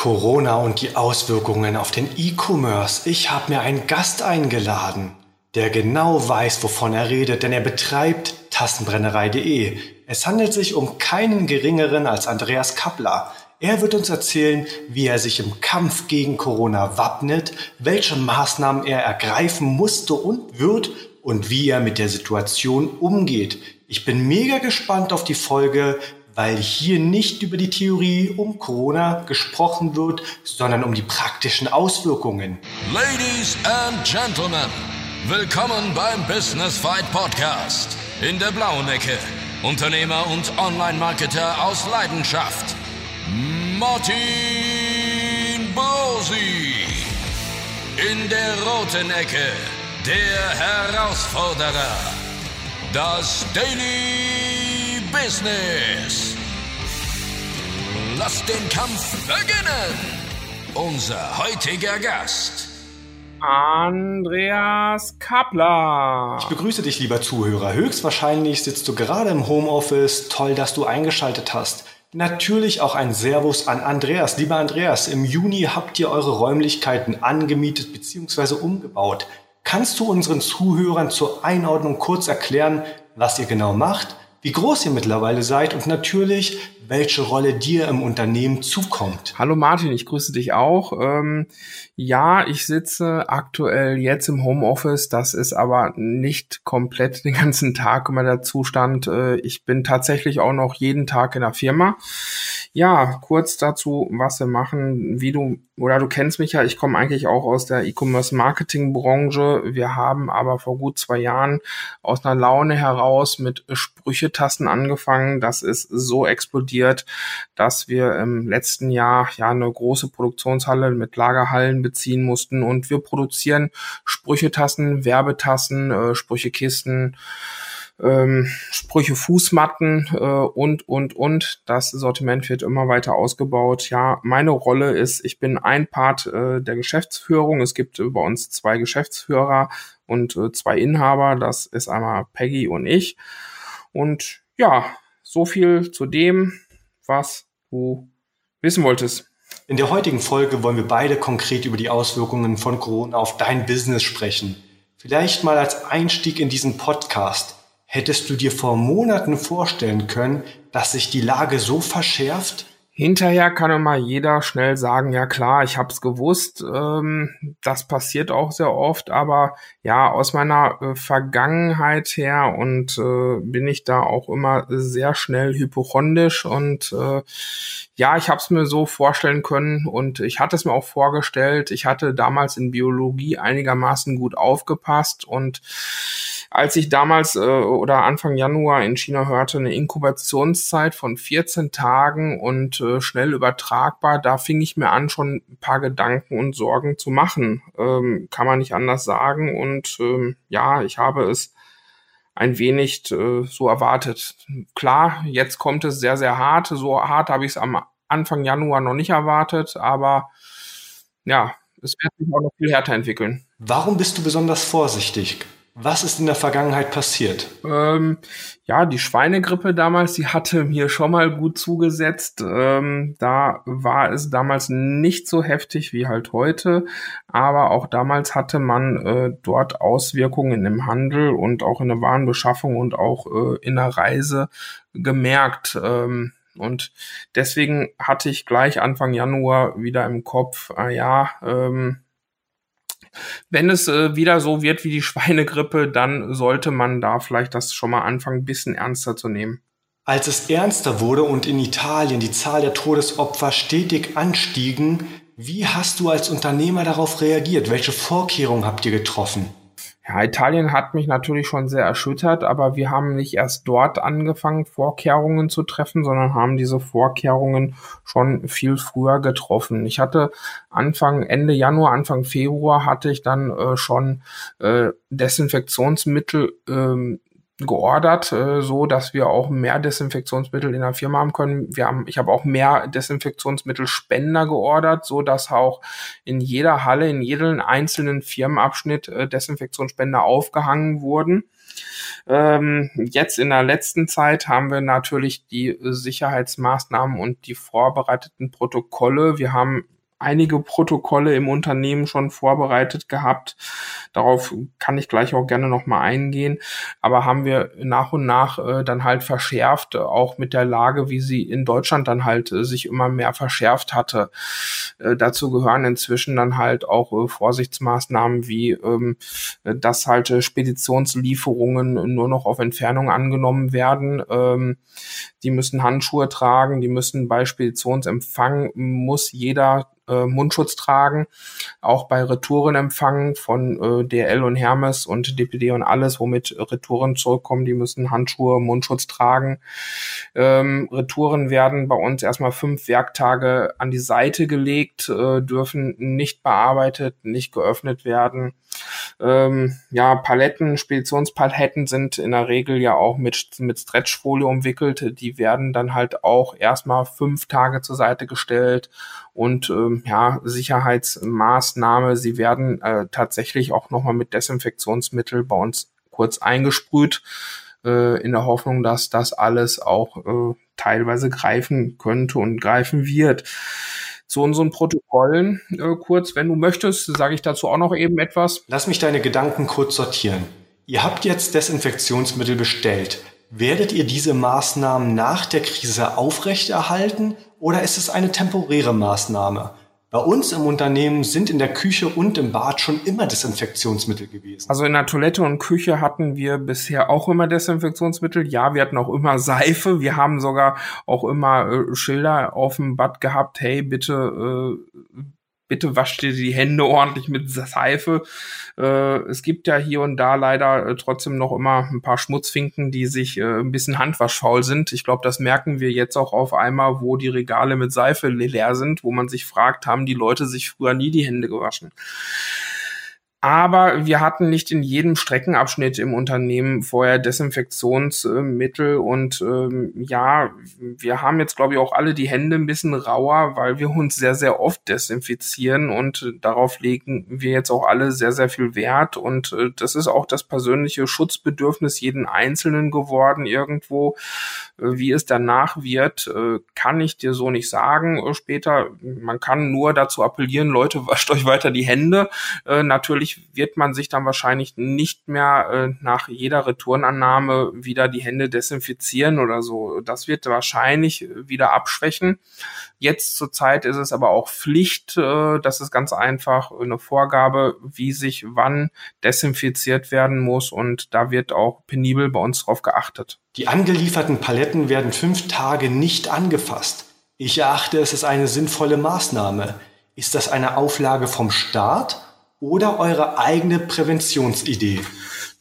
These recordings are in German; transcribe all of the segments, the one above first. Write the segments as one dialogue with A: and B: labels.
A: Corona und die Auswirkungen auf den E-Commerce. Ich habe mir einen Gast eingeladen, der genau weiß, wovon er redet, denn er betreibt Tassenbrennerei.de. Es handelt sich um keinen geringeren als Andreas Kappler. Er wird uns erzählen, wie er sich im Kampf gegen Corona wappnet, welche Maßnahmen er ergreifen musste und wird und wie er mit der Situation umgeht. Ich bin mega gespannt auf die Folge, weil hier nicht über die Theorie um Corona gesprochen wird, sondern um die praktischen Auswirkungen.
B: Ladies and Gentlemen, willkommen beim Business Fight Podcast. In der blauen Ecke, Unternehmer und Online-Marketer aus Leidenschaft, Martin Bosi. In der roten Ecke, der Herausforderer, das Daily Business. Lasst den Kampf beginnen. Unser heutiger Gast.
C: Andreas Kappler.
A: Ich begrüße dich, lieber Zuhörer. Höchstwahrscheinlich sitzt du gerade im Homeoffice. Toll, dass du eingeschaltet hast. Natürlich auch ein Servus an Andreas. Lieber Andreas, im Juni habt ihr eure Räumlichkeiten angemietet bzw. umgebaut. Kannst du unseren Zuhörern zur Einordnung kurz erklären, was ihr genau macht, wie groß ihr mittlerweile seid und natürlich, welche Rolle dir im Unternehmen zukommt.
C: Hallo Martin, ich grüße dich auch. Ähm, ja, ich sitze aktuell jetzt im Homeoffice. Das ist aber nicht komplett den ganzen Tag immer der Zustand. Äh, ich bin tatsächlich auch noch jeden Tag in der Firma. Ja, kurz dazu, was wir machen, wie du oder du kennst mich ja, ich komme eigentlich auch aus der E-Commerce Marketing Branche. Wir haben aber vor gut zwei Jahren aus einer Laune heraus mit Sprüchetasten angefangen. Das ist so explodiert, dass wir im letzten Jahr ja eine große Produktionshalle mit Lagerhallen beziehen mussten und wir produzieren Sprüchetassen, Werbetassen, äh, Sprüchekisten, ähm, Sprüche Fußmatten äh, und, und, und. Das Sortiment wird immer weiter ausgebaut. Ja, meine Rolle ist, ich bin ein Part äh, der Geschäftsführung. Es gibt bei uns zwei Geschäftsführer und äh, zwei Inhaber. Das ist einmal Peggy und ich. Und ja, so viel zu dem, was du wissen wolltest.
A: In der heutigen Folge wollen wir beide konkret über die Auswirkungen von Corona auf dein Business sprechen. Vielleicht mal als Einstieg in diesen Podcast. Hättest du dir vor Monaten vorstellen können, dass sich die Lage so verschärft?
C: Hinterher kann immer jeder schnell sagen, ja klar, ich habe es gewusst. Ähm, das passiert auch sehr oft, aber ja, aus meiner äh, Vergangenheit her und äh, bin ich da auch immer sehr schnell hypochondisch und äh, ja, ich habe es mir so vorstellen können und ich hatte es mir auch vorgestellt. Ich hatte damals in Biologie einigermaßen gut aufgepasst und als ich damals äh, oder Anfang Januar in China hörte, eine Inkubationszeit von 14 Tagen und äh, schnell übertragbar, da fing ich mir an, schon ein paar Gedanken und Sorgen zu machen. Ähm, kann man nicht anders sagen. Und ähm, ja, ich habe es ein wenig äh, so erwartet. Klar, jetzt kommt es sehr, sehr hart. So hart habe ich es am Anfang Januar noch nicht erwartet, aber ja, es wird sich auch noch viel härter entwickeln.
A: Warum bist du besonders vorsichtig? Was ist in der Vergangenheit passiert?
C: Ähm, ja, die Schweinegrippe damals, die hatte mir schon mal gut zugesetzt. Ähm, da war es damals nicht so heftig wie halt heute, aber auch damals hatte man äh, dort Auswirkungen im Handel und auch in der Warenbeschaffung und auch äh, in der Reise gemerkt. Ähm, und deswegen hatte ich gleich Anfang Januar wieder im Kopf, ah ja, ähm, wenn es äh, wieder so wird wie die Schweinegrippe, dann sollte man da vielleicht das schon mal anfangen, ein bisschen ernster zu nehmen.
A: Als es ernster wurde und in Italien die Zahl der Todesopfer stetig anstiegen, wie hast du als Unternehmer darauf reagiert? Welche Vorkehrungen habt ihr getroffen?
C: Ja, Italien hat mich natürlich schon sehr erschüttert, aber wir haben nicht erst dort angefangen, Vorkehrungen zu treffen, sondern haben diese Vorkehrungen schon viel früher getroffen. Ich hatte Anfang, Ende Januar, Anfang Februar hatte ich dann äh, schon äh, Desinfektionsmittel ähm, geordert, äh, so dass wir auch mehr Desinfektionsmittel in der Firma haben können. Wir haben, ich habe auch mehr Desinfektionsmittelspender geordert, so dass auch in jeder Halle, in jedem einzelnen Firmenabschnitt äh, Desinfektionsspender aufgehangen wurden. Ähm, jetzt in der letzten Zeit haben wir natürlich die Sicherheitsmaßnahmen und die vorbereiteten Protokolle. Wir haben einige Protokolle im Unternehmen schon vorbereitet gehabt. Darauf kann ich gleich auch gerne nochmal eingehen. Aber haben wir nach und nach äh, dann halt verschärft, auch mit der Lage, wie sie in Deutschland dann halt äh, sich immer mehr verschärft hatte. Äh, dazu gehören inzwischen dann halt auch äh, Vorsichtsmaßnahmen wie, ähm, dass halt äh, Speditionslieferungen nur noch auf Entfernung angenommen werden. Ähm, die müssen Handschuhe tragen, die müssen bei Speditionsempfang muss jeder äh, Mundschutz tragen. Auch bei Retourenempfang von äh, DL und Hermes und DPD und alles, womit Retouren zurückkommen, die müssen Handschuhe, Mundschutz tragen. Ähm, Retouren werden bei uns erstmal fünf Werktage an die Seite gelegt, äh, dürfen nicht bearbeitet, nicht geöffnet werden. Ähm, ja, Paletten, Speditionspaletten sind in der Regel ja auch mit, mit Stretchfolie umwickelt. Die werden dann halt auch erstmal fünf Tage zur Seite gestellt und ähm, ja, Sicherheitsmaßnahme. Sie werden äh, tatsächlich auch nochmal mit Desinfektionsmittel bei uns kurz eingesprüht, äh, in der Hoffnung, dass das alles auch äh, teilweise greifen könnte und greifen wird zu unseren Protokollen äh, kurz. Wenn du möchtest, sage ich dazu auch noch eben etwas.
A: Lass mich deine Gedanken kurz sortieren. Ihr habt jetzt Desinfektionsmittel bestellt. Werdet ihr diese Maßnahmen nach der Krise aufrechterhalten oder ist es eine temporäre Maßnahme? Bei uns im Unternehmen sind in der Küche und im Bad schon immer Desinfektionsmittel gewesen.
C: Also in der Toilette und Küche hatten wir bisher auch immer Desinfektionsmittel. Ja, wir hatten auch immer Seife. Wir haben sogar auch immer äh, Schilder auf dem Bad gehabt. Hey, bitte äh, bitte wascht dir die Hände ordentlich mit Seife. Äh, es gibt ja hier und da leider äh, trotzdem noch immer ein paar Schmutzfinken, die sich äh, ein bisschen handwaschfaul sind. Ich glaube, das merken wir jetzt auch auf einmal, wo die Regale mit Seife leer sind, wo man sich fragt, haben die Leute sich früher nie die Hände gewaschen. Aber wir hatten nicht in jedem Streckenabschnitt im Unternehmen vorher Desinfektionsmittel und ähm, ja, wir haben jetzt glaube ich auch alle die Hände ein bisschen rauer, weil wir uns sehr, sehr oft desinfizieren und darauf legen wir jetzt auch alle sehr, sehr viel Wert und äh, das ist auch das persönliche Schutzbedürfnis jeden Einzelnen geworden irgendwo. Äh, wie es danach wird, äh, kann ich dir so nicht sagen äh, später. Man kann nur dazu appellieren, Leute, wascht euch weiter die Hände. Natürlich natürlich wird man sich dann wahrscheinlich nicht mehr äh, nach jeder Retourenannahme wieder die Hände desinfizieren oder so. Das wird wahrscheinlich wieder abschwächen. Jetzt zur Zeit ist es aber auch Pflicht, äh, das ist ganz einfach eine Vorgabe, wie sich wann desinfiziert werden muss und da wird auch penibel bei uns drauf geachtet.
A: Die angelieferten Paletten werden fünf Tage nicht angefasst. Ich erachte es als eine sinnvolle Maßnahme. Ist das eine Auflage vom Staat oder eure eigene Präventionsidee?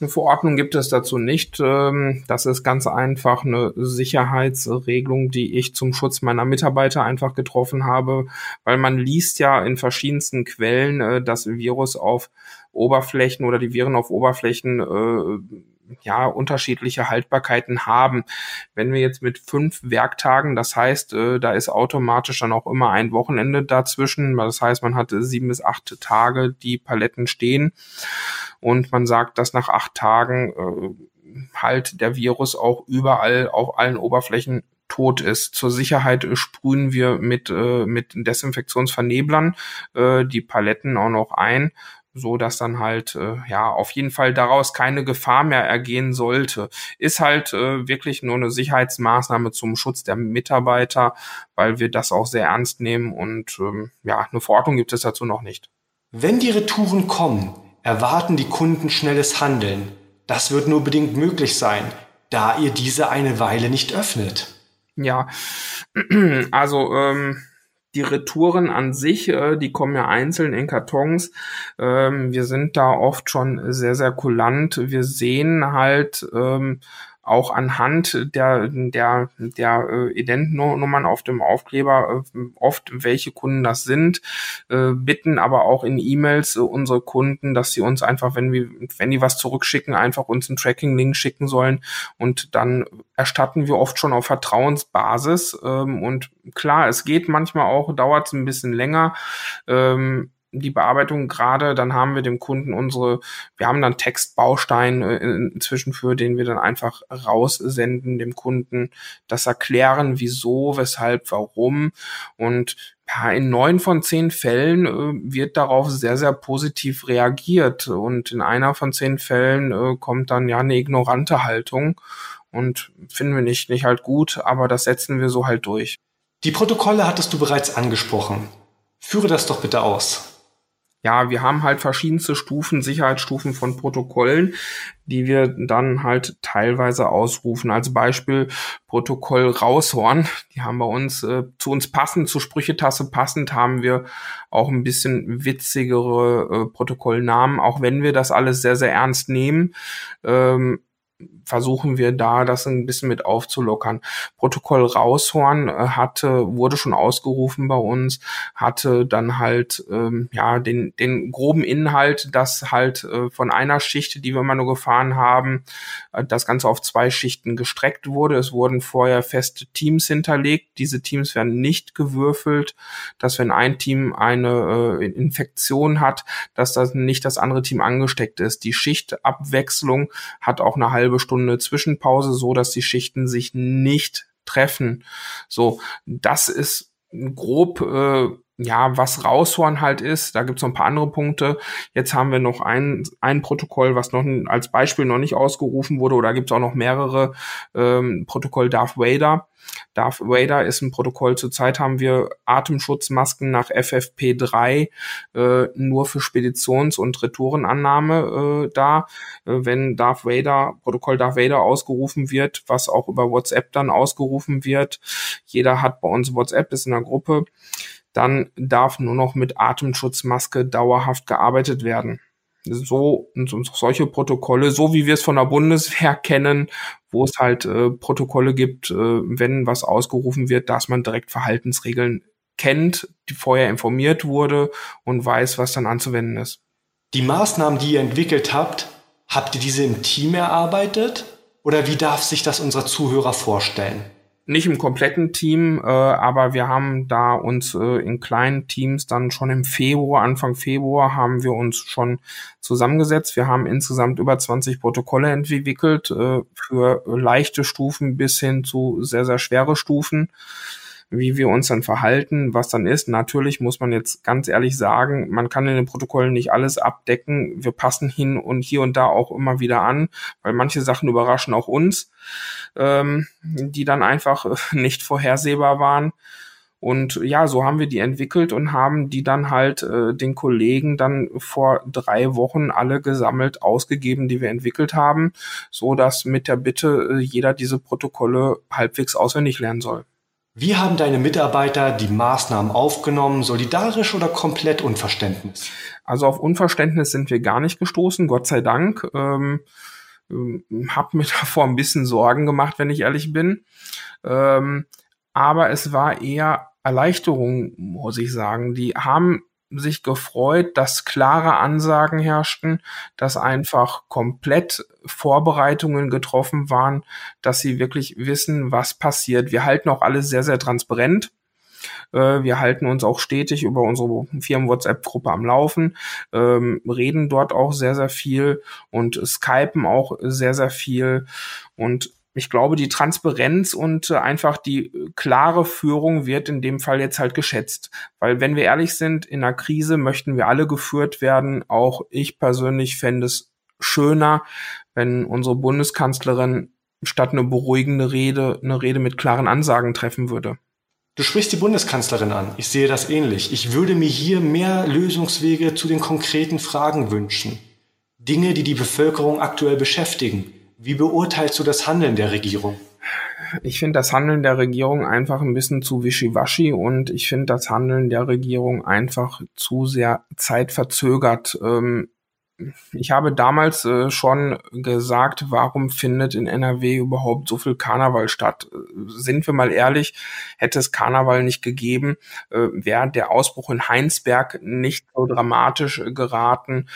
C: Eine Verordnung gibt es dazu nicht. Ähm, das ist ganz einfach eine Sicherheitsregelung, die ich zum Schutz meiner Mitarbeiter einfach getroffen habe, weil man liest ja in verschiedensten Quellen, äh, dass Virus auf Oberflächen oder die Viren auf Oberflächen äh, ja unterschiedliche Haltbarkeiten haben. Wenn wir jetzt mit fünf Werktagen, das heißt, äh, da ist automatisch dann auch immer ein Wochenende dazwischen. Das heißt, man hat sieben bis acht Tage die Paletten stehen und man sagt, dass nach acht Tagen äh, halt der Virus auch überall auf allen Oberflächen tot ist. Zur Sicherheit sprühen wir mit, äh, mit Desinfektionsverneblern äh, die Paletten auch noch ein so dass dann halt äh, ja auf jeden Fall daraus keine Gefahr mehr ergehen sollte. Ist halt äh, wirklich nur eine Sicherheitsmaßnahme zum Schutz der Mitarbeiter, weil wir das auch sehr ernst nehmen und ähm, ja, eine Verordnung gibt es dazu noch nicht.
A: Wenn die Retouren kommen, erwarten die Kunden schnelles Handeln. Das wird nur bedingt möglich sein, da ihr diese eine Weile nicht öffnet.
C: Ja, also ähm, die Retouren an sich, äh, die kommen ja einzeln in Kartons. Ähm, wir sind da oft schon sehr, sehr kulant. Wir sehen halt ähm, auch anhand der, der, der äh, Identnummern auf dem Aufkleber äh, oft, welche Kunden das sind, äh, bitten aber auch in E-Mails äh, unsere Kunden, dass sie uns einfach, wenn wir, wenn die was zurückschicken, einfach uns einen Tracking-Link schicken sollen. Und dann erstatten wir oft schon auf Vertrauensbasis. Ähm, und klar, es geht manchmal auch, dauert es ein bisschen länger, ähm, die Bearbeitung gerade, dann haben wir dem Kunden unsere, wir haben dann Textbaustein äh, inzwischen für, den wir dann einfach raussenden dem Kunden, das erklären, wieso, weshalb, warum und in neun von zehn Fällen äh, wird darauf sehr, sehr positiv reagiert und in einer von zehn Fällen äh, kommt dann ja eine ignorante Haltung und finden wir nicht, nicht halt gut, aber das setzen wir so halt durch.
A: Die Protokolle hattest du bereits angesprochen. Führe das doch bitte aus.
C: Ja, wir haben halt verschiedenste Stufen, Sicherheitsstufen von Protokollen, die wir dann halt teilweise ausrufen. Als Beispiel Protokoll Raushorn. Die haben bei uns äh, zu uns passend, zur Sprüchetasse passend, haben wir auch ein bisschen witzigere äh, Protokollnamen, auch wenn wir das alles sehr, sehr ernst nehmen. Ähm, versuchen wir da das ein bisschen mit aufzulockern. Protokoll Raushorn äh, hatte, wurde schon ausgerufen bei uns, hatte dann halt ähm, ja den, den groben Inhalt, dass halt äh, von einer Schicht, die wir mal nur gefahren haben, äh, das Ganze auf zwei Schichten gestreckt wurde. Es wurden vorher feste Teams hinterlegt. Diese Teams werden nicht gewürfelt, dass wenn ein Team eine äh, Infektion hat, dass das nicht das andere Team angesteckt ist. Die Schichtabwechslung hat auch eine halbe halbe Stunde Zwischenpause, so dass die Schichten sich nicht treffen. So, das ist grob äh, ja, was Raushorn halt ist, da gibt's noch ein paar andere Punkte. Jetzt haben wir noch ein, ein Protokoll, was noch als Beispiel noch nicht ausgerufen wurde, oder gibt's auch noch mehrere ähm, Protokoll Darth Vader. Darth Vader ist ein Protokoll. Zurzeit haben wir Atemschutzmasken nach FFP3 äh, nur für Speditions- und Retourenannahme äh, da. Äh, wenn Darth Vader, Protokoll Darth Vader ausgerufen wird, was auch über WhatsApp dann ausgerufen wird. Jeder hat bei uns WhatsApp, ist in der Gruppe dann darf nur noch mit Atemschutzmaske dauerhaft gearbeitet werden. So und solche Protokolle, so wie wir es von der Bundeswehr kennen, wo es halt äh, Protokolle gibt, äh, wenn was ausgerufen wird, dass man direkt Verhaltensregeln kennt, die vorher informiert wurde und weiß, was dann anzuwenden ist.
A: Die Maßnahmen, die ihr entwickelt habt, habt ihr diese im Team erarbeitet? Oder wie darf sich das unser Zuhörer vorstellen?
C: Nicht im kompletten Team, äh, aber wir haben da uns äh, in kleinen Teams dann schon im Februar, Anfang Februar haben wir uns schon zusammengesetzt. Wir haben insgesamt über 20 Protokolle entwickelt äh, für leichte Stufen bis hin zu sehr, sehr schwere Stufen wie wir uns dann verhalten, was dann ist. Natürlich muss man jetzt ganz ehrlich sagen, man kann in den Protokollen nicht alles abdecken. Wir passen hin und hier und da auch immer wieder an, weil manche Sachen überraschen auch uns, ähm, die dann einfach nicht vorhersehbar waren. Und ja, so haben wir die entwickelt und haben die dann halt äh, den Kollegen dann vor drei Wochen alle gesammelt ausgegeben, die wir entwickelt haben, so dass mit der Bitte äh, jeder diese Protokolle halbwegs auswendig lernen soll.
A: Wie haben deine Mitarbeiter die Maßnahmen aufgenommen? Solidarisch oder komplett Unverständnis?
C: Also auf Unverständnis sind wir gar nicht gestoßen, Gott sei Dank. Ähm, ähm, hab mir davor ein bisschen Sorgen gemacht, wenn ich ehrlich bin. Ähm, aber es war eher Erleichterung, muss ich sagen. Die haben sich gefreut, dass klare Ansagen herrschten, dass einfach komplett Vorbereitungen getroffen waren, dass sie wirklich wissen, was passiert. Wir halten auch alles sehr, sehr transparent. Äh, wir halten uns auch stetig über unsere Firmen-WhatsApp-Gruppe am Laufen, ähm, reden dort auch sehr, sehr viel und skypen auch sehr, sehr viel. Und ich glaube, die Transparenz und äh, einfach die äh, klare Führung wird in dem Fall jetzt halt geschätzt. Weil wenn wir ehrlich sind, in einer Krise möchten wir alle geführt werden. Auch ich persönlich fände es schöner, wenn unsere Bundeskanzlerin statt eine beruhigende Rede eine Rede mit klaren Ansagen treffen würde.
A: Du sprichst die Bundeskanzlerin an. Ich sehe das ähnlich. Ich würde mir hier mehr Lösungswege zu den konkreten Fragen wünschen. Dinge, die die Bevölkerung aktuell beschäftigen. Wie beurteilst du das Handeln der Regierung?
C: Ich finde das Handeln der Regierung einfach ein bisschen zu wischiwaschi und ich finde das Handeln der Regierung einfach zu sehr zeitverzögert. Ähm, ich habe damals äh, schon gesagt, warum findet in NRW überhaupt so viel Karneval statt? Sind wir mal ehrlich, hätte es Karneval nicht gegeben, äh, wäre der Ausbruch in Heinsberg nicht so dramatisch geraten.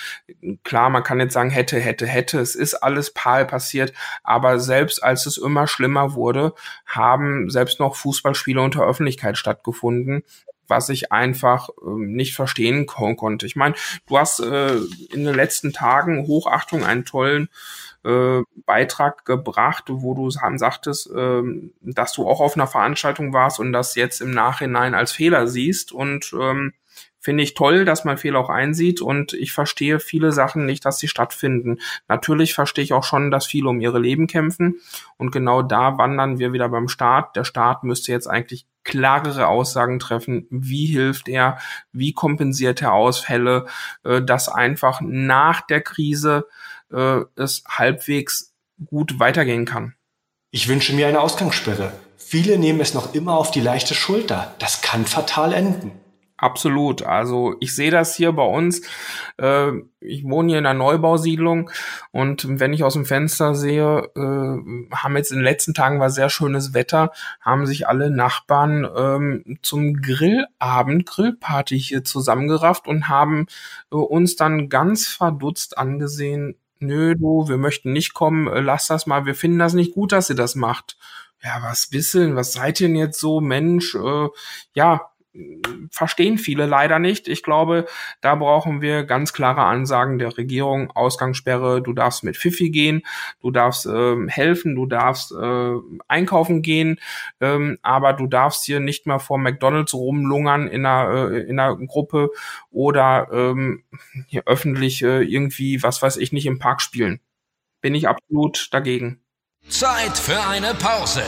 C: Klar, man kann jetzt sagen, hätte, hätte, hätte, es ist alles pal passiert, aber selbst als es immer schlimmer wurde, haben selbst noch Fußballspiele unter Öffentlichkeit stattgefunden was ich einfach äh, nicht verstehen kon konnte. Ich meine, du hast äh, in den letzten Tagen Hochachtung einen tollen äh, Beitrag gebracht, wo du sagtest, äh, dass du auch auf einer Veranstaltung warst und das jetzt im Nachhinein als Fehler siehst und ähm, finde ich toll, dass man Fehler auch einsieht und ich verstehe viele Sachen nicht, dass sie stattfinden. Natürlich verstehe ich auch schon, dass viele um ihre Leben kämpfen und genau da wandern wir wieder beim Staat. Der Staat müsste jetzt eigentlich klarere Aussagen treffen. Wie hilft er? Wie kompensiert er Ausfälle? Äh, dass einfach nach der Krise äh, es halbwegs gut weitergehen kann.
A: Ich wünsche mir eine Ausgangssperre. Viele nehmen es noch immer auf die leichte Schulter. Das kann fatal enden.
C: Absolut. Also ich sehe das hier bei uns. Äh, ich wohne hier in einer Neubausiedlung und wenn ich aus dem Fenster sehe, äh, haben jetzt in den letzten Tagen war sehr schönes Wetter, haben sich alle Nachbarn ähm, zum Grillabend, Grillparty hier zusammengerafft und haben äh, uns dann ganz verdutzt angesehen. Nö, du, wir möchten nicht kommen, äh, lass das mal, wir finden das nicht gut, dass ihr das macht. Ja, was bisschen, was seid ihr denn jetzt so, Mensch? Äh, ja, verstehen viele leider nicht. Ich glaube, da brauchen wir ganz klare Ansagen der Regierung. Ausgangssperre, du darfst mit Fifi gehen, du darfst äh, helfen, du darfst äh, einkaufen gehen, ähm, aber du darfst hier nicht mehr vor McDonalds rumlungern in einer, äh, in einer Gruppe oder ähm, hier öffentlich äh, irgendwie, was weiß ich nicht, im Park spielen. Bin ich absolut dagegen.
B: Zeit für eine Pause.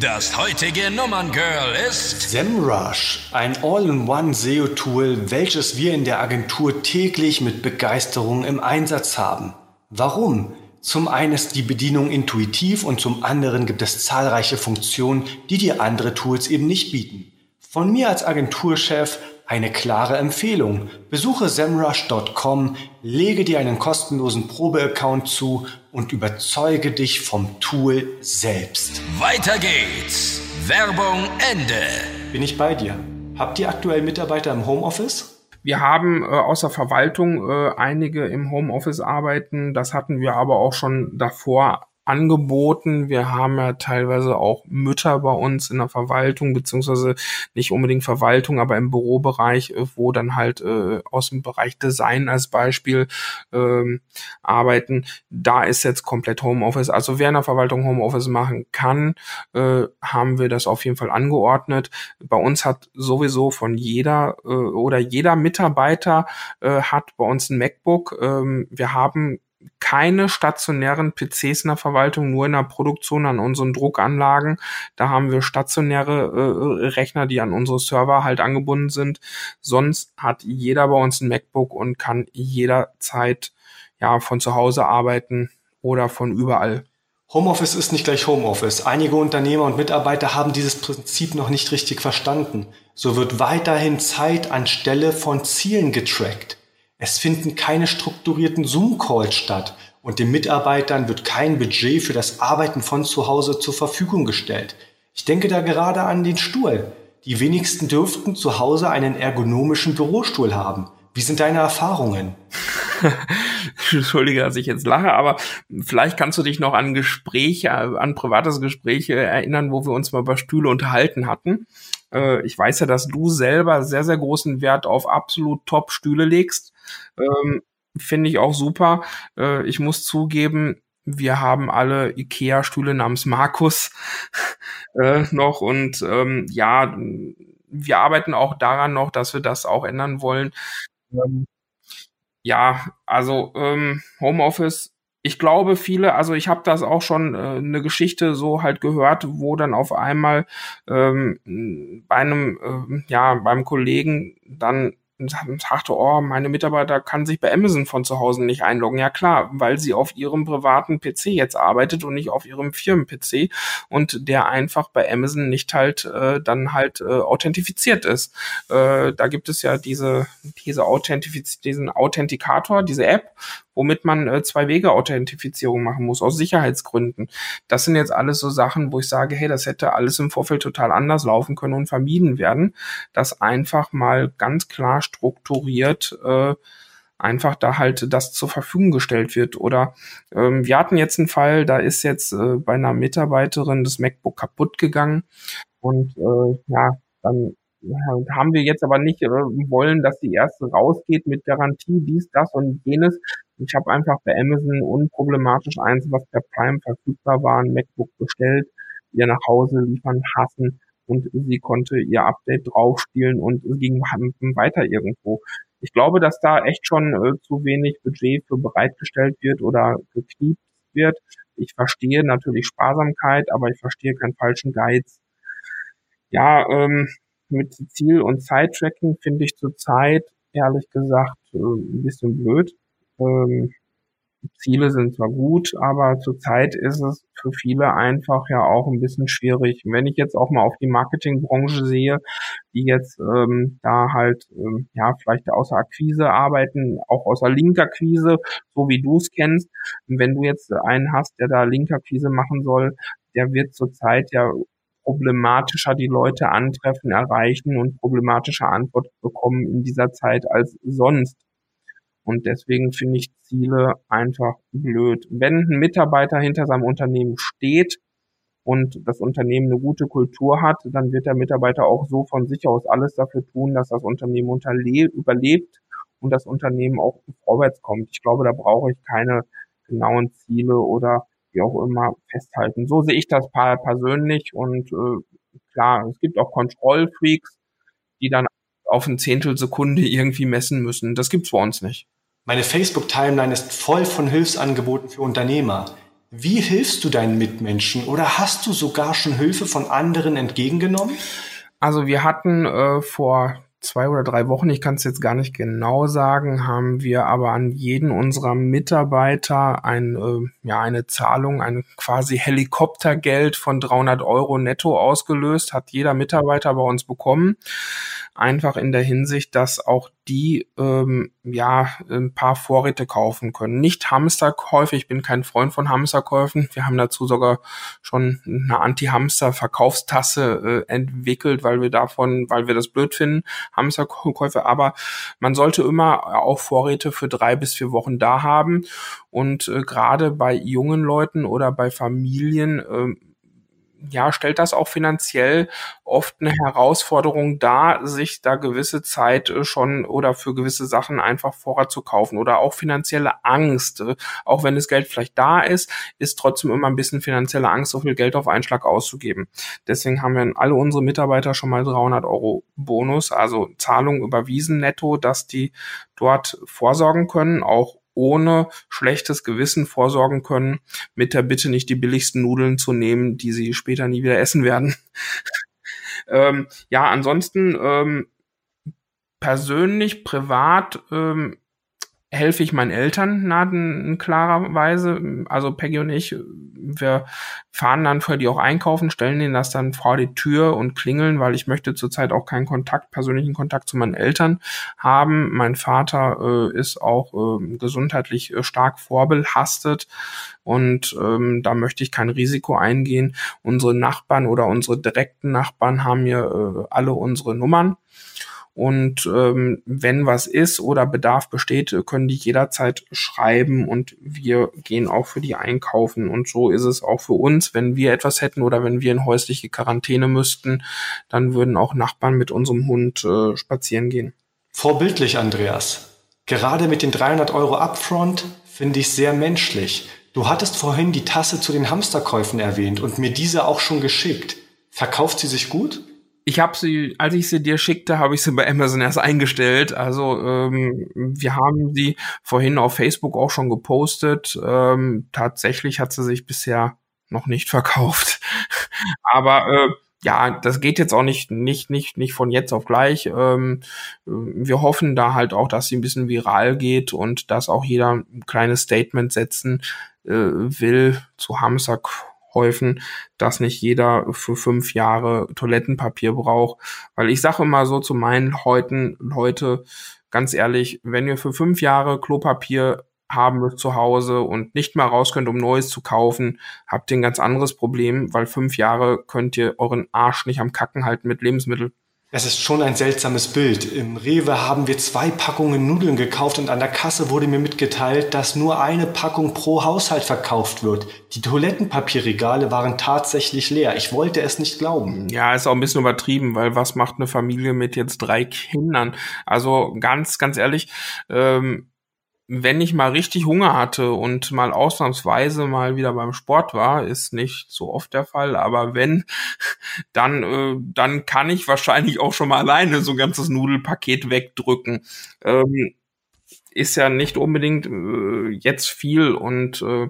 B: Das heutige Nummerngirl ist
A: SEMrush, ein All-in-One SEO-Tool, welches wir in der Agentur täglich mit Begeisterung im Einsatz haben. Warum? Zum einen ist die Bedienung intuitiv und zum anderen gibt es zahlreiche Funktionen, die dir andere Tools eben nicht bieten. Von mir als Agenturchef eine klare Empfehlung. Besuche semrush.com, lege dir einen kostenlosen Probeaccount zu und überzeuge dich vom Tool selbst.
B: Weiter geht's. Werbung Ende.
A: Bin ich bei dir. Habt ihr aktuell Mitarbeiter im Homeoffice?
C: Wir haben äh, außer Verwaltung äh, einige im Homeoffice arbeiten. Das hatten wir aber auch schon davor angeboten. Wir haben ja teilweise auch Mütter bei uns in der Verwaltung, beziehungsweise nicht unbedingt Verwaltung, aber im Bürobereich, äh, wo dann halt äh, aus dem Bereich Design als Beispiel ähm, arbeiten. Da ist jetzt komplett Homeoffice. Also wer in der Verwaltung Homeoffice machen kann, äh, haben wir das auf jeden Fall angeordnet. Bei uns hat sowieso von jeder äh, oder jeder Mitarbeiter äh, hat bei uns ein MacBook. Ähm, wir haben keine stationären PCs in der Verwaltung, nur in der Produktion an unseren Druckanlagen. Da haben wir stationäre äh, Rechner, die an unsere Server halt angebunden sind. Sonst hat jeder bei uns ein MacBook und kann jederzeit ja von zu Hause arbeiten oder von überall.
A: Homeoffice ist nicht gleich Homeoffice. Einige Unternehmer und Mitarbeiter haben dieses Prinzip noch nicht richtig verstanden. So wird weiterhin Zeit anstelle von Zielen getrackt. Es finden keine strukturierten Zoom-Calls statt und den Mitarbeitern wird kein Budget für das Arbeiten von zu Hause zur Verfügung gestellt. Ich denke da gerade an den Stuhl. Die wenigsten dürften zu Hause einen ergonomischen Bürostuhl haben. Wie sind deine Erfahrungen?
C: Entschuldige, dass ich jetzt lache, aber vielleicht kannst du dich noch an Gespräche, an privates Gespräche erinnern, wo wir uns mal über Stühle unterhalten hatten. Äh, ich weiß ja, dass du selber sehr, sehr großen Wert auf absolut Top-Stühle legst. Ähm, Finde ich auch super. Äh, ich muss zugeben, wir haben alle Ikea-Stühle namens Markus äh, noch und ähm, ja, wir arbeiten auch daran noch, dass wir das auch ändern wollen. Ähm, ja, also ähm, Homeoffice ich glaube, viele, also ich habe das auch schon äh, eine Geschichte so halt gehört, wo dann auf einmal ähm, bei einem, äh, ja, beim Kollegen dann sagte, oh, meine Mitarbeiter kann sich bei Amazon von zu Hause nicht einloggen. Ja klar, weil sie auf ihrem privaten PC jetzt arbeitet und nicht auf ihrem Firmen-PC und der einfach bei Amazon nicht halt äh, dann halt äh, authentifiziert ist. Äh, da gibt es ja diese, diese Authentifiz diesen Authentikator, diese App, womit man äh, Zwei-Wege-Authentifizierung machen muss, aus Sicherheitsgründen. Das sind jetzt alles so Sachen, wo ich sage, hey, das hätte alles im Vorfeld total anders laufen können und vermieden werden, dass einfach mal ganz klar strukturiert äh, einfach da halt das zur Verfügung gestellt wird. Oder ähm, wir hatten jetzt einen Fall, da ist jetzt äh, bei einer Mitarbeiterin das MacBook kaputt gegangen und äh, ja, dann haben wir jetzt aber nicht äh, wollen, dass die erste rausgeht mit Garantie, dies, das und jenes. Ich habe einfach bei Amazon unproblematisch eins, was per Prime verfügbar war, ein MacBook bestellt, ihr nach Hause liefern hassen und sie konnte ihr Update draufspielen und es ging weiter irgendwo. Ich glaube, dass da echt schon äh, zu wenig Budget für bereitgestellt wird oder gekniept wird. Ich verstehe natürlich Sparsamkeit, aber ich verstehe keinen falschen Geiz. Ja, ähm, mit Ziel- und Zeittracking finde ich zurzeit ehrlich gesagt äh, ein bisschen blöd. Ähm, Ziele sind zwar gut, aber zurzeit ist es für viele einfach ja auch ein bisschen schwierig. Wenn ich jetzt auch mal auf die Marketingbranche sehe, die jetzt ähm, da halt ähm, ja vielleicht außer Akquise arbeiten, auch außer Linkakquise, so wie du es kennst. Wenn du jetzt einen hast, der da Linkakquise machen soll, der wird zurzeit ja problematischer die Leute antreffen, erreichen und problematischer Antwort bekommen in dieser Zeit als sonst. Und deswegen finde ich Ziele einfach blöd. Wenn ein Mitarbeiter hinter seinem Unternehmen steht und das Unternehmen eine gute Kultur hat, dann wird der Mitarbeiter auch so von sich aus alles dafür tun, dass das Unternehmen überlebt und das Unternehmen auch vorwärts kommt. Ich glaube, da brauche ich keine genauen Ziele oder wie auch immer festhalten. So sehe ich das persönlich und äh, klar, es gibt auch Kontrollfreaks, die dann auf ein Zehntel Sekunde irgendwie messen müssen. Das gibt's bei uns nicht.
A: Meine Facebook-Timeline ist voll von Hilfsangeboten für Unternehmer. Wie hilfst du deinen Mitmenschen oder hast du sogar schon Hilfe von anderen entgegengenommen?
C: Also wir hatten äh, vor zwei oder drei Wochen, ich kann es jetzt gar nicht genau sagen, haben wir aber an jeden unserer Mitarbeiter ein, äh, ja, eine Zahlung, ein quasi Helikoptergeld von 300 Euro netto ausgelöst, hat jeder Mitarbeiter bei uns bekommen einfach in der Hinsicht, dass auch die ähm, ja ein paar Vorräte kaufen können. Nicht Hamsterkäufe, ich bin kein Freund von Hamsterkäufen. Wir haben dazu sogar schon eine Anti-Hamster-Verkaufstasse äh, entwickelt, weil wir davon, weil wir das blöd finden, Hamsterkäufe. Aber man sollte immer auch Vorräte für drei bis vier Wochen da haben. Und äh, gerade bei jungen Leuten oder bei Familien äh, ja, stellt das auch finanziell oft eine Herausforderung dar, sich da gewisse Zeit äh, schon oder für gewisse Sachen einfach Vorrat zu kaufen oder auch finanzielle Angst. Äh, auch wenn das Geld vielleicht da ist, ist trotzdem immer ein bisschen finanzielle Angst, so viel Geld auf einen Schlag auszugeben. Deswegen haben wir alle unsere Mitarbeiter schon mal 300 Euro Bonus, also Zahlung überwiesen netto, dass die dort vorsorgen können, auch ohne schlechtes Gewissen vorsorgen können, mit der Bitte nicht die billigsten Nudeln zu nehmen, die sie später nie wieder essen werden. ähm, ja, ansonsten ähm, persönlich, privat ähm, helfe ich meinen Eltern na, in klarer Weise. Also Peggy und ich, wir fahren dann für die auch einkaufen, stellen denen das dann vor die Tür und klingeln, weil ich möchte zurzeit auch keinen Kontakt, persönlichen Kontakt zu meinen Eltern haben. Mein Vater äh, ist auch äh, gesundheitlich äh, stark vorbelastet und ähm, da möchte ich kein Risiko eingehen. Unsere Nachbarn oder unsere direkten Nachbarn haben mir äh, alle unsere Nummern und ähm, wenn was ist oder Bedarf besteht, können die jederzeit schreiben und wir gehen auch für die einkaufen. Und so ist es auch für uns. Wenn wir etwas hätten oder wenn wir in häusliche Quarantäne müssten, dann würden auch Nachbarn mit unserem Hund äh, spazieren gehen.
A: Vorbildlich, Andreas. Gerade mit den 300 Euro Upfront finde ich sehr menschlich. Du hattest vorhin die Tasse zu den Hamsterkäufen erwähnt und mir diese auch schon geschickt. Verkauft sie sich gut?
C: Ich habe sie, als ich sie dir schickte, habe ich sie bei Amazon erst eingestellt. Also ähm, wir haben sie vorhin auf Facebook auch schon gepostet. Ähm, tatsächlich hat sie sich bisher noch nicht verkauft. Aber äh, ja, das geht jetzt auch nicht, nicht, nicht, nicht von jetzt auf gleich. Ähm, wir hoffen da halt auch, dass sie ein bisschen viral geht und dass auch jeder ein kleines Statement setzen äh, will zu Hamster häufen, dass nicht jeder für fünf Jahre Toilettenpapier braucht. Weil ich sage immer so zu meinen Leuten, Leute, ganz ehrlich, wenn ihr für fünf Jahre Klopapier haben müsst zu Hause und nicht mal raus könnt, um Neues zu kaufen, habt ihr ein ganz anderes Problem, weil fünf Jahre könnt ihr euren Arsch nicht am Kacken halten mit Lebensmitteln.
A: Es ist schon ein seltsames Bild. Im Rewe haben wir zwei Packungen Nudeln gekauft und an der Kasse wurde mir mitgeteilt, dass nur eine Packung pro Haushalt verkauft wird. Die Toilettenpapierregale waren tatsächlich leer. Ich wollte es nicht glauben.
C: Ja, ist auch ein bisschen übertrieben, weil was macht eine Familie mit jetzt drei Kindern? Also ganz, ganz ehrlich, ähm, wenn ich mal richtig Hunger hatte und mal ausnahmsweise mal wieder beim Sport war, ist nicht so oft der Fall, aber wenn, dann, äh, dann kann ich wahrscheinlich auch schon mal alleine so ein ganzes Nudelpaket wegdrücken. Ähm, ist ja nicht unbedingt äh, jetzt viel und äh,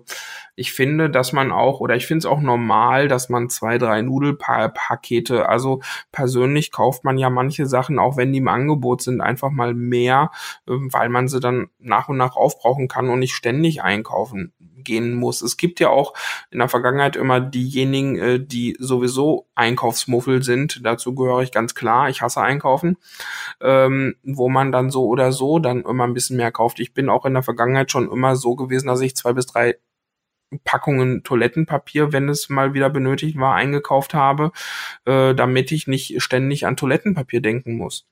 C: ich finde, dass man auch, oder ich finde es auch normal, dass man zwei, drei Nudelpakete, also persönlich kauft man ja manche Sachen, auch wenn die im Angebot sind, einfach mal mehr, äh, weil man sie dann nach und nach aufbrauchen kann und nicht ständig einkaufen gehen muss. Es gibt ja auch in der Vergangenheit immer diejenigen, äh, die sowieso Einkaufsmuffel sind. Dazu gehöre ich ganz klar. Ich hasse Einkaufen, ähm, wo man dann so oder so dann immer ein bisschen mehr kauft. Ich bin auch in der Vergangenheit schon immer so gewesen, dass ich zwei bis drei Packungen Toilettenpapier, wenn es mal wieder benötigt war, eingekauft habe, äh, damit ich nicht ständig an Toilettenpapier denken muss.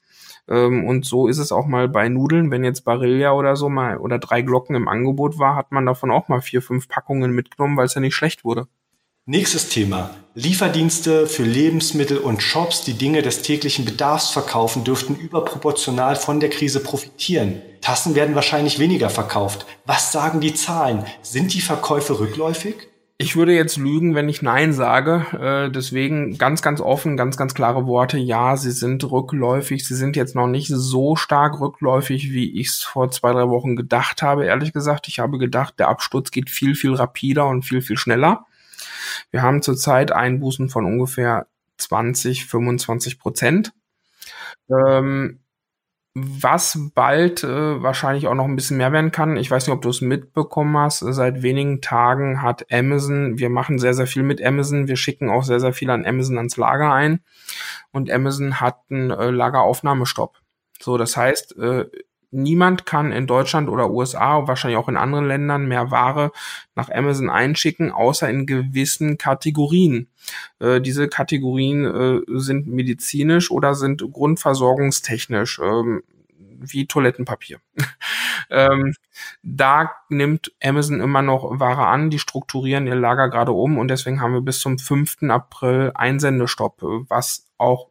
C: Ähm, und so ist es auch mal bei Nudeln. Wenn jetzt Barilla oder so mal oder drei Glocken im Angebot war, hat man davon auch mal vier, fünf Packungen mitgenommen, weil es ja nicht schlecht wurde.
A: Nächstes Thema. Lieferdienste für Lebensmittel und Shops, die Dinge des täglichen Bedarfs verkaufen, dürften überproportional von der Krise profitieren. Tassen werden wahrscheinlich weniger verkauft. Was sagen die Zahlen? Sind die Verkäufe rückläufig?
C: Ich würde jetzt lügen, wenn ich Nein sage. Äh, deswegen ganz, ganz offen, ganz, ganz klare Worte. Ja, sie sind rückläufig. Sie sind jetzt noch nicht so stark rückläufig, wie ich es vor zwei, drei Wochen gedacht habe, ehrlich gesagt. Ich habe gedacht, der Absturz geht viel, viel rapider und viel, viel schneller. Wir haben zurzeit Einbußen von ungefähr 20, 25 Prozent. Ähm, was bald äh, wahrscheinlich auch noch ein bisschen mehr werden kann. Ich weiß nicht, ob du es mitbekommen hast. Seit wenigen Tagen hat Amazon, wir machen sehr, sehr viel mit Amazon. Wir schicken auch sehr, sehr viel an Amazon ans Lager ein. Und Amazon hat einen äh, Lageraufnahmestopp. So, das heißt, äh, niemand kann in Deutschland oder USA, wahrscheinlich auch in anderen Ländern, mehr Ware nach Amazon einschicken, außer in gewissen Kategorien. Äh, diese Kategorien äh, sind medizinisch oder sind grundversorgungstechnisch, ähm, wie Toilettenpapier. ähm, da nimmt Amazon immer noch Ware an, die strukturieren ihr Lager gerade um und deswegen haben wir bis zum 5. April Einsendestopp, was auch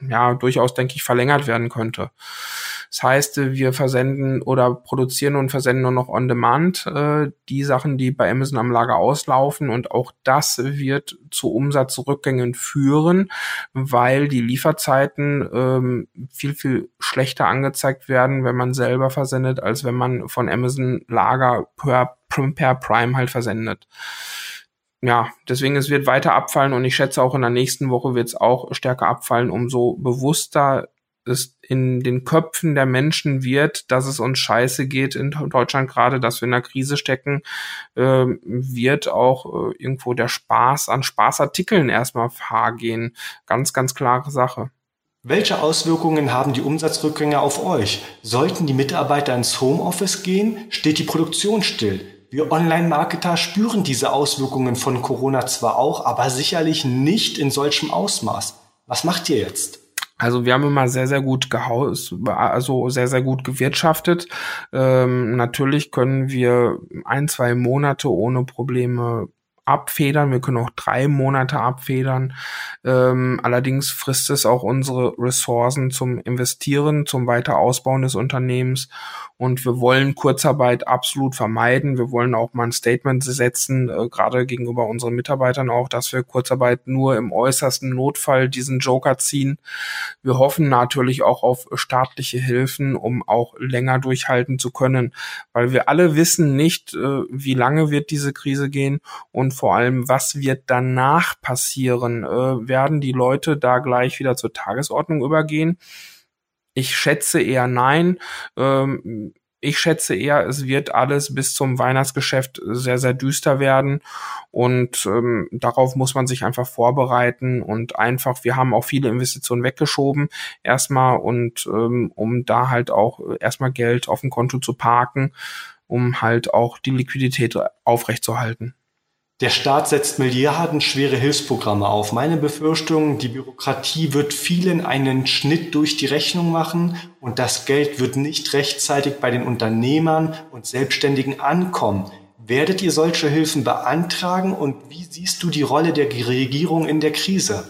C: ja durchaus, denke ich, verlängert werden könnte. Das heißt, wir versenden oder produzieren und versenden nur noch on demand äh, die Sachen, die bei Amazon am Lager auslaufen. Und auch das wird zu Umsatzrückgängen führen, weil die Lieferzeiten ähm, viel, viel schlechter angezeigt werden, wenn man selber versendet, als wenn man von Amazon Lager per, per Prime halt versendet. Ja, deswegen es wird weiter abfallen und ich schätze auch in der nächsten Woche wird es auch stärker abfallen, umso bewusster es in den Köpfen der Menschen wird, dass es uns scheiße geht in Deutschland gerade, dass wir in der Krise stecken, äh, wird auch äh, irgendwo der Spaß an Spaßartikeln erstmal gehen. Ganz, ganz klare Sache.
A: Welche Auswirkungen haben die Umsatzrückgänge auf euch? Sollten die Mitarbeiter ins Homeoffice gehen? Steht die Produktion still? Wir Online-Marketer spüren diese Auswirkungen von Corona zwar auch, aber sicherlich nicht in solchem Ausmaß. Was macht ihr jetzt?
C: Also wir haben immer sehr, sehr gut gehaus, also sehr, sehr gut gewirtschaftet. Ähm, natürlich können wir ein, zwei Monate ohne Probleme abfedern. Wir können auch drei Monate abfedern. Ähm, allerdings frisst es auch unsere Ressourcen zum Investieren, zum Weiterausbauen des Unternehmens. Und wir wollen Kurzarbeit absolut vermeiden. Wir wollen auch mal ein Statement setzen, äh, gerade gegenüber unseren Mitarbeitern auch, dass wir Kurzarbeit nur im äußersten Notfall diesen Joker ziehen. Wir hoffen natürlich auch auf staatliche Hilfen, um auch länger durchhalten zu können, weil wir alle wissen nicht, äh, wie lange wird diese Krise gehen und vor allem, was wird danach passieren? Äh, werden die Leute da gleich wieder zur Tagesordnung übergehen? Ich schätze eher nein. Ähm, ich schätze eher, es wird alles bis zum Weihnachtsgeschäft sehr, sehr düster werden. Und ähm, darauf muss man sich einfach vorbereiten und einfach, wir haben auch viele Investitionen weggeschoben erstmal und ähm, um da halt auch erstmal Geld auf dem Konto zu parken, um halt auch die Liquidität aufrechtzuerhalten.
A: Der Staat setzt milliardenschwere Hilfsprogramme auf. Meine Befürchtung, die Bürokratie wird vielen einen Schnitt durch die Rechnung machen und das Geld wird nicht rechtzeitig bei den Unternehmern und Selbstständigen ankommen. Werdet ihr solche Hilfen beantragen und wie siehst du die Rolle der Regierung in der Krise?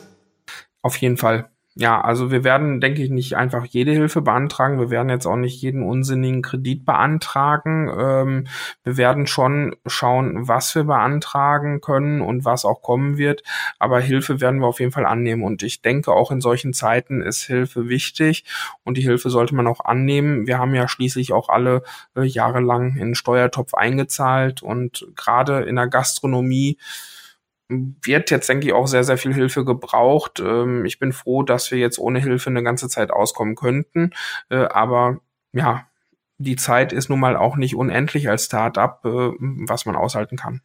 C: Auf jeden Fall. Ja, also wir werden, denke ich, nicht einfach jede Hilfe beantragen. Wir werden jetzt auch nicht jeden unsinnigen Kredit beantragen. Ähm, wir werden schon schauen, was wir beantragen können und was auch kommen wird. Aber Hilfe werden wir auf jeden Fall annehmen. Und ich denke, auch in solchen Zeiten ist Hilfe wichtig und die Hilfe sollte man auch annehmen. Wir haben ja schließlich auch alle äh, jahrelang in den Steuertopf eingezahlt und gerade in der Gastronomie wird jetzt, denke ich, auch sehr, sehr viel Hilfe gebraucht. Ähm, ich bin froh, dass wir jetzt ohne Hilfe eine ganze Zeit auskommen könnten. Äh, aber ja, die Zeit ist nun mal auch nicht unendlich als Start-up, äh, was man aushalten kann.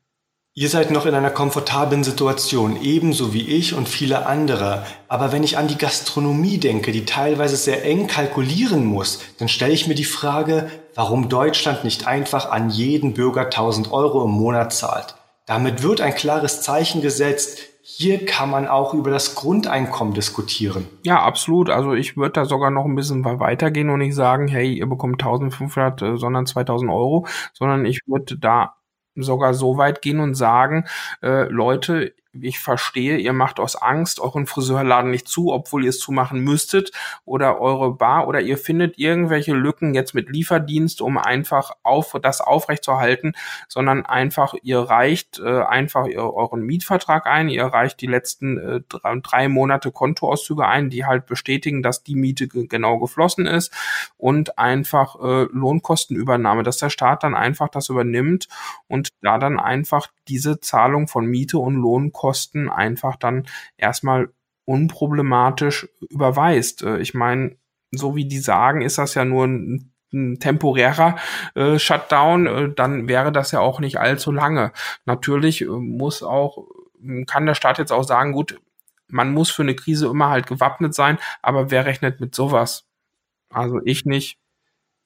A: Ihr seid noch in einer komfortablen Situation, ebenso wie ich und viele andere. Aber wenn ich an die Gastronomie denke, die teilweise sehr eng kalkulieren muss, dann stelle ich mir die Frage, warum Deutschland nicht einfach an jeden Bürger 1000 Euro im Monat zahlt. Damit wird ein klares Zeichen gesetzt. Hier kann man auch über das Grundeinkommen diskutieren.
C: Ja, absolut. Also ich würde da sogar noch ein bisschen weitergehen und nicht sagen, hey, ihr bekommt 1500, äh, sondern 2000 Euro, sondern ich würde da sogar so weit gehen und sagen, äh, Leute, ich verstehe, ihr macht aus Angst euren Friseurladen nicht zu, obwohl ihr es zumachen müsstet oder eure Bar oder ihr findet irgendwelche Lücken jetzt mit Lieferdienst, um einfach auf das aufrechtzuerhalten, sondern einfach ihr reicht äh, einfach ihr, euren Mietvertrag ein, ihr reicht die letzten äh, drei, drei Monate Kontoauszüge ein, die halt bestätigen, dass die Miete genau geflossen ist und einfach äh, Lohnkostenübernahme, dass der Staat dann einfach das übernimmt und da dann einfach diese Zahlung von Miete und Lohnkosten einfach dann erstmal unproblematisch überweist. Äh, ich meine, so wie die sagen, ist das ja nur ein, ein temporärer äh, Shutdown, äh, dann wäre das ja auch nicht allzu lange. Natürlich äh, muss auch, kann der Staat jetzt auch sagen, gut, man muss für eine Krise immer halt gewappnet sein, aber wer rechnet mit sowas? Also ich nicht.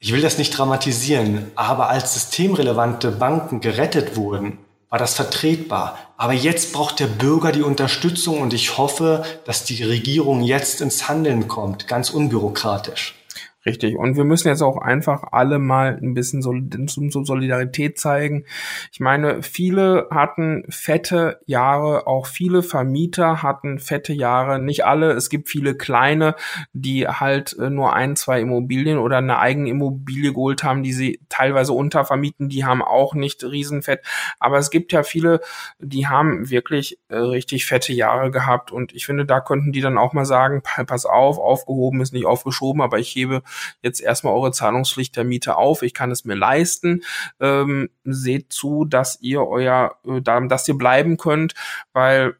A: Ich will das nicht dramatisieren, aber als systemrelevante Banken gerettet wurden, war das vertretbar. Aber jetzt braucht der Bürger die Unterstützung und ich hoffe, dass die Regierung jetzt ins Handeln kommt, ganz unbürokratisch.
C: Richtig. Und wir müssen jetzt auch einfach alle mal ein bisschen Solidarität zeigen. Ich meine, viele hatten fette Jahre, auch viele Vermieter hatten fette Jahre. Nicht alle. Es gibt viele kleine, die halt äh, nur ein, zwei Immobilien oder eine eigene Immobilie geholt haben, die sie teilweise untervermieten. Die haben auch nicht riesenfett. Aber es gibt ja viele, die haben wirklich äh, richtig fette Jahre gehabt. Und ich finde, da könnten die dann auch mal sagen, pass auf, aufgehoben ist nicht aufgeschoben, aber ich hebe jetzt erstmal eure Zahlungspflicht der Miete auf, ich kann es mir leisten, ähm, seht zu, dass ihr euer, äh, dass ihr bleiben könnt, weil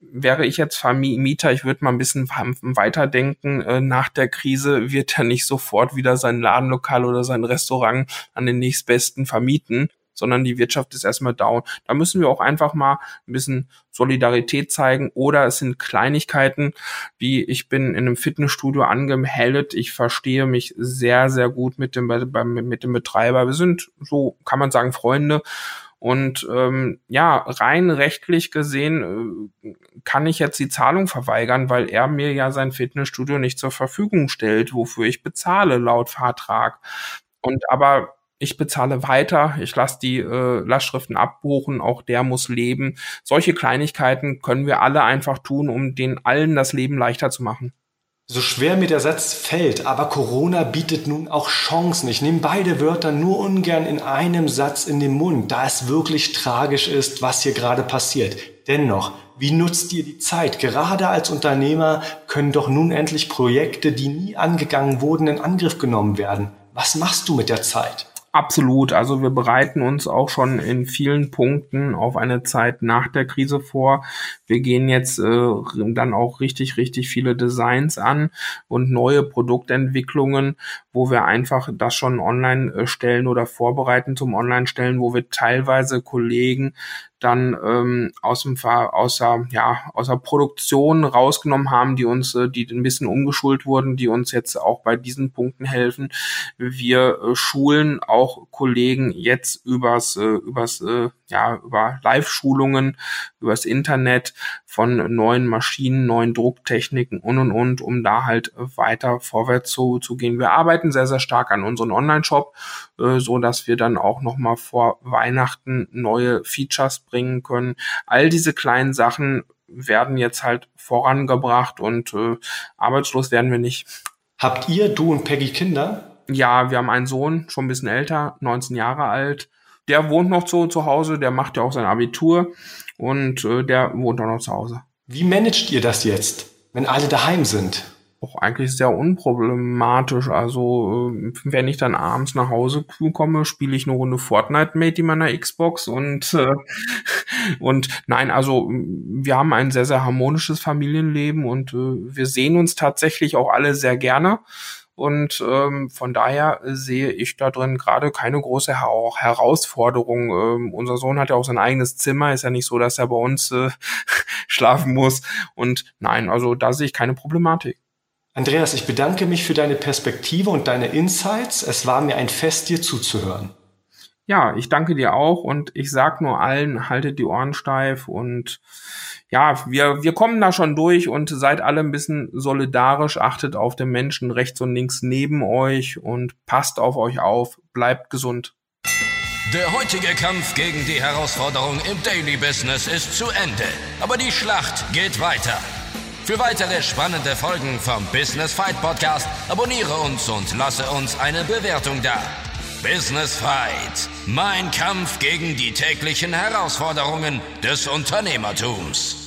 C: wäre ich jetzt Vermieter, ich würde mal ein bisschen weiterdenken, äh, nach der Krise wird er nicht sofort wieder sein Ladenlokal oder sein Restaurant an den nächstbesten vermieten, sondern die Wirtschaft ist erstmal down. Da müssen wir auch einfach mal ein bisschen Solidarität zeigen oder es sind Kleinigkeiten, wie ich bin in einem Fitnessstudio angemeldet, ich verstehe mich sehr, sehr gut mit dem, mit dem Betreiber. Wir sind, so kann man sagen, Freunde. Und ähm, ja, rein rechtlich gesehen äh, kann ich jetzt die Zahlung verweigern, weil er mir ja sein Fitnessstudio nicht zur Verfügung stellt, wofür ich bezahle laut Vertrag. Und aber ich bezahle weiter, ich lasse die äh, Lastschriften abbuchen, auch der muss leben. Solche Kleinigkeiten können wir alle einfach tun, um den allen das Leben leichter zu machen.
A: So schwer mir der Satz fällt, aber Corona bietet nun auch Chancen. Ich nehme beide Wörter nur ungern in einem Satz in den Mund, da es wirklich tragisch ist, was hier gerade passiert. Dennoch, wie nutzt ihr die Zeit? Gerade als Unternehmer können doch nun endlich Projekte, die nie angegangen wurden, in Angriff genommen werden. Was machst du mit der Zeit?
C: Absolut. Also wir bereiten uns auch schon in vielen Punkten auf eine Zeit nach der Krise vor. Wir gehen jetzt äh, dann auch richtig, richtig viele Designs an und neue Produktentwicklungen, wo wir einfach das schon online äh, stellen oder vorbereiten zum Online-Stellen, wo wir teilweise Kollegen dann ähm, aus dem aus der, ja aus der Produktion rausgenommen haben, die uns, äh, die ein bisschen umgeschult wurden, die uns jetzt auch bei diesen Punkten helfen. Wir äh, schulen auch Kollegen jetzt übers äh, übers äh, ja, über Live-Schulungen, übers Internet von neuen Maschinen, neuen Drucktechniken und und und, um da halt weiter vorwärts zu, zu gehen. Wir arbeiten sehr, sehr stark an unseren Online-Shop, äh, so dass wir dann auch nochmal vor Weihnachten neue Features bringen können. All diese kleinen Sachen werden jetzt halt vorangebracht und äh, arbeitslos werden wir nicht.
A: Habt ihr, du und Peggy Kinder?
C: Ja, wir haben einen Sohn, schon ein bisschen älter, 19 Jahre alt. Der wohnt noch zu, zu Hause, der macht ja auch sein Abitur und äh, der wohnt auch noch zu Hause.
A: Wie managt ihr das jetzt, wenn alle daheim sind?
C: auch eigentlich sehr unproblematisch. Also äh, wenn ich dann abends nach Hause komme, spiele ich eine Runde Fortnite Mate in meiner Xbox und äh, und nein, also wir haben ein sehr sehr harmonisches Familienleben und äh, wir sehen uns tatsächlich auch alle sehr gerne. Und ähm, von daher sehe ich da drin gerade keine große Her Herausforderung. Ähm, unser Sohn hat ja auch sein eigenes Zimmer, ist ja nicht so, dass er bei uns äh, schlafen muss. Und nein, also da sehe ich keine Problematik.
A: Andreas, ich bedanke mich für deine Perspektive und deine Insights. Es war mir ein Fest, dir zuzuhören.
C: Ja, ich danke dir auch und ich sag nur allen, haltet die Ohren steif und ja, wir, wir kommen da schon durch und seid alle ein bisschen solidarisch, achtet auf den Menschen rechts und links neben euch und passt auf euch auf, bleibt gesund.
B: Der heutige Kampf gegen die Herausforderung im Daily Business ist zu Ende, aber die Schlacht geht weiter. Für weitere spannende Folgen vom Business Fight Podcast abonniere uns und lasse uns eine Bewertung da. Business Fight, mein Kampf gegen die täglichen Herausforderungen des Unternehmertums.